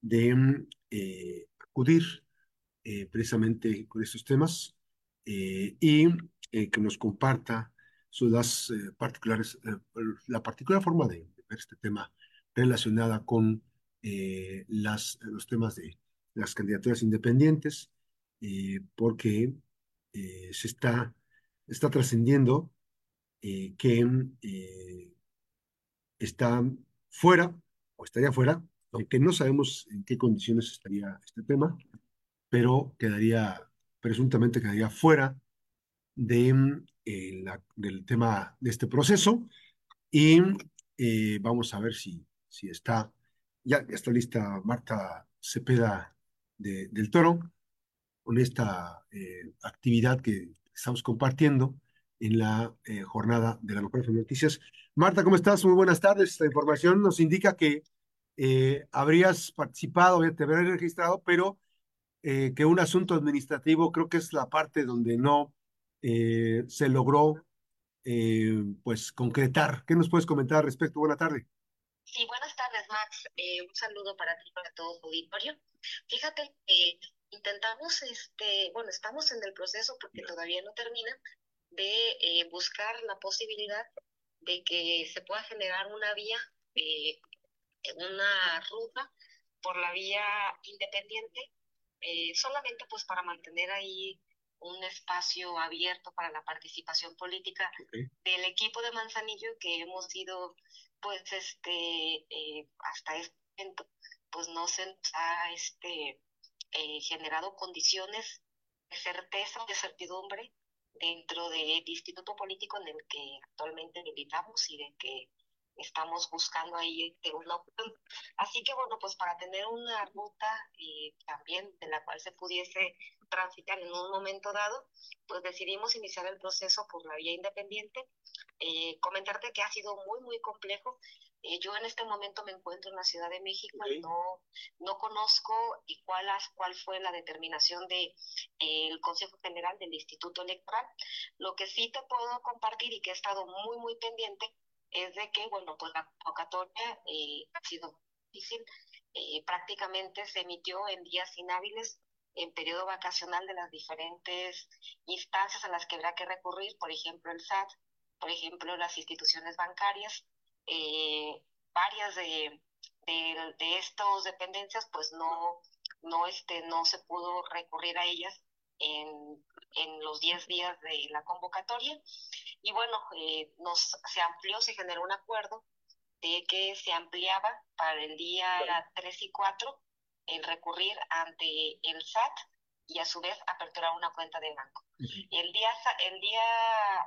de mm, eh, acudir eh, precisamente con estos temas eh, y que nos comparta sus particulares, la particular forma de, ver este tema relacionada con las, los temas de las candidaturas independientes, porque se está, está trascendiendo que está fuera o estaría fuera, aunque no sabemos en qué condiciones estaría este tema, pero quedaría, presuntamente quedaría fuera de, eh, la, del tema de este proceso y eh, vamos a ver si, si está, ya, está lista Marta Cepeda de, del Toro con esta eh, actividad que estamos compartiendo en la jornada de la de Noticias. Marta, ¿cómo estás? Muy buenas tardes. Esta información nos indica que eh, habrías participado, te habrías registrado, pero eh, que un asunto administrativo creo que es la parte donde no eh, se logró pues concretar. ¿Qué nos puedes comentar al respecto? Buenas tardes. Sí, buenas tardes, Max. un saludo para ti para todo tu auditorio. Fíjate, intentamos, este, bueno, estamos en el proceso porque todavía no termina, de buscar la posibilidad de que se pueda generar una vía, una ruta por la vía independiente, eh, solamente pues para mantener ahí un espacio abierto para la participación política del equipo de Manzanillo que hemos sido pues este eh, hasta este momento pues no se nos ha este generado condiciones de certeza, de certidumbre dentro del instituto político en el que actualmente militamos y de que estamos buscando ahí una opción. Así que bueno, pues para tener una ruta y eh, también de la cual se pudiese transitar en un momento dado, pues decidimos iniciar el proceso por la vía independiente. Eh, comentarte que ha sido muy, muy complejo. Eh, yo en este momento me encuentro en la Ciudad de México y no, no conozco y cuál, cuál fue la determinación del de, el Consejo General del Instituto Electoral. Lo que sí te puedo compartir y que he estado muy, muy pendiente es de que, bueno, pues la convocatoria eh, ha sido difícil. Eh, prácticamente se emitió en días inhábiles en periodo vacacional de las diferentes instancias a las que habrá que recurrir, por ejemplo el SAT, por ejemplo las instituciones bancarias, eh, varias de, de, estas dependencias pues no, no, este, no se pudo recurrir a ellas en, en los 10 días de la convocatoria. Y bueno, eh, nos, se amplió, se generó un acuerdo de que se ampliaba para el día 3 y 4 el recurrir ante el SAT y a su vez aperturar una cuenta de banco. El día el día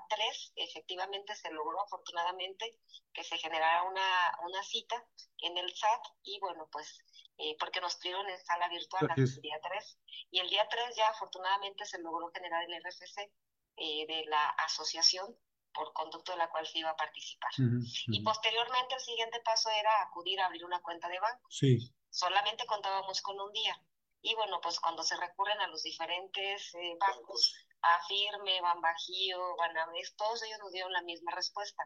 3 efectivamente se logró afortunadamente que se generara una, una cita en el SAT y bueno, pues eh, porque nos tuvieron en sala virtual el día 3 y el día 3 ya afortunadamente se logró generar el RFC eh, de la asociación por conducto de la cual se iba a participar. Y posteriormente el siguiente paso era acudir a abrir una cuenta de banco. Sí. Solamente contábamos con un día. Y bueno, pues cuando se recurren a los diferentes eh, bancos, a Firme, Banbajío, Banamex, todos ellos nos dieron la misma respuesta,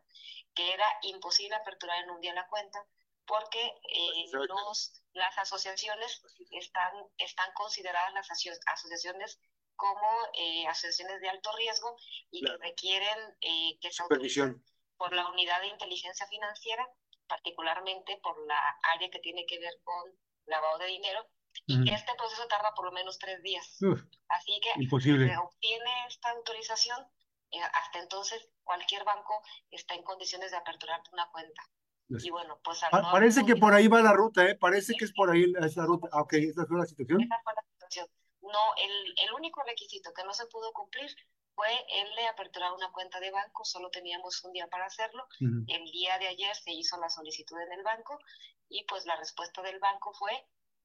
que era imposible aperturar en un día la cuenta porque eh, los, las asociaciones están, están consideradas las asociaciones como eh, asociaciones de alto riesgo y que requieren eh, que se autoricen por la unidad de inteligencia financiera, particularmente por la área que tiene que ver con lavado de dinero, y que este proceso tarda por lo menos tres días. Así que imposible. se obtiene esta autorización, eh, hasta entonces cualquier banco está en condiciones de aperturar una cuenta. Y bueno, pues parece que por ahí va la ruta, ¿eh? Parece que es por ahí esa ruta. Ah, ok, esa fue la situación. Esa fue la situación. No, el, el único requisito que no se pudo cumplir fue el de aperturar una cuenta de banco, solo teníamos un día para hacerlo. El día de ayer se hizo la solicitud en el banco y pues la respuesta del banco fue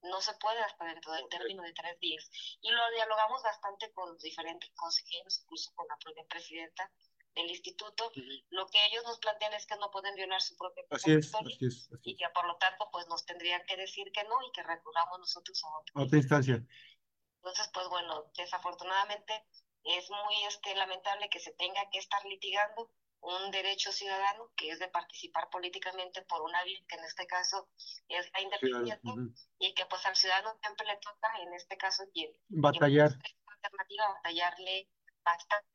no se puede hasta dentro del término de tres días. Y lo dialogamos bastante con los diferentes consejeros, incluso con la propia presidenta del instituto. Lo que ellos nos plantean es que no pueden violar su propia así es, así es, y que por lo tanto pues nos tendrían que decir que no y que recurramos nosotros a otra, otra instancia. Entonces, pues bueno, desafortunadamente es muy este, lamentable que se tenga que estar litigando un derecho ciudadano que es de participar políticamente por una vía que en este caso es la independiente y que pues al ciudadano siempre le toca en este caso quien, batallar. alternativa batallarle bastante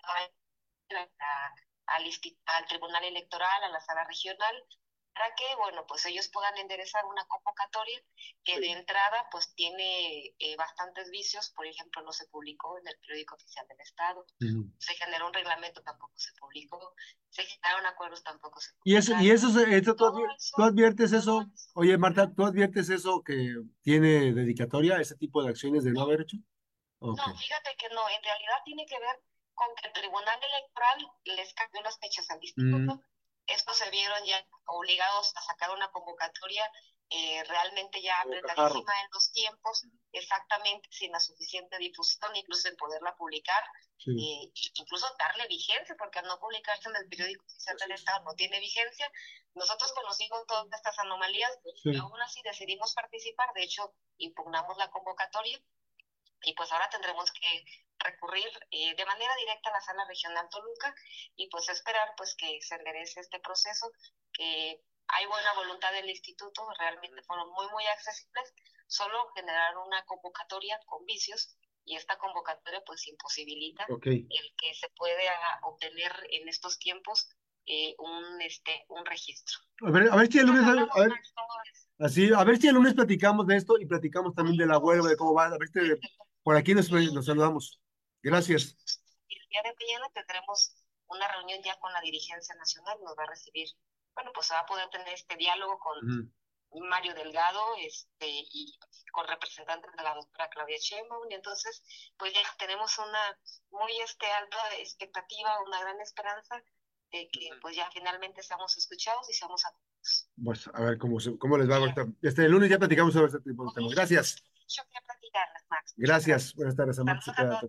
al, al Tribunal Electoral, a la sala regional, para que, bueno, pues ellos puedan enderezar una convocatoria que de entrada pues tiene eh, bastantes vicios, por ejemplo, no se publicó en el periódico oficial del Estado, se generó un reglamento, tampoco se publicó, se generaron acuerdos, tampoco se publicó. Y eso, y eso, eso, tú, adviertes eso, oye Marta, ¿tú adviertes eso que tiene dedicatoria, ese tipo de acciones de no haber hecho? No, fíjate que no, en realidad tiene que ver con que el Tribunal Electoral les cambió las fechas al instituto estos se vieron ya obligados a sacar una convocatoria eh, realmente ya apretadísima en los tiempos, exactamente sin la suficiente difusión, incluso en poderla publicar, eh, incluso darle vigencia, porque al no publicarse en el periódico oficial del Estado no tiene vigencia. Nosotros conocimos todas estas anomalías y aún así decidimos participar, de hecho impugnamos la convocatoria y pues ahora tendremos que recurrir eh, de manera directa a la sala regional Toluca y pues esperar pues que se enderece este proceso, que hay buena voluntad del instituto, realmente fueron muy muy accesibles, solo generaron una convocatoria con vicios y esta convocatoria pues imposibilita el que se pueda obtener en estos tiempos eh, un este un registro. A ver, a ver si el lunes a ver, así, a ver si el lunes platicamos de esto y platicamos también de la huelga, de cómo va, a ver si por aquí nos, nos saludamos. Gracias. El día de mañana tendremos una reunión ya con la dirigencia nacional, nos va a recibir, bueno, pues se va a poder tener este diálogo con Mario Delgado este, y con representantes de la doctora Claudia Sheinbaum, y entonces pues ya tenemos una muy este, alta expectativa, una gran esperanza de que pues ya finalmente seamos escuchados y seamos atendidos. Pues a ver cómo, cómo les va ahorita. Este lunes ya platicamos sobre este tipo de temas. Gracias. Gracias. Buenas tardes a Marta Cepeda.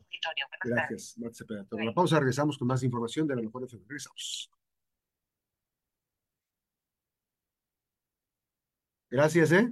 Gracias, Marta Cepeda. La pausa, regresamos con más información de la mejor FM. Regresamos. Gracias, ¿eh?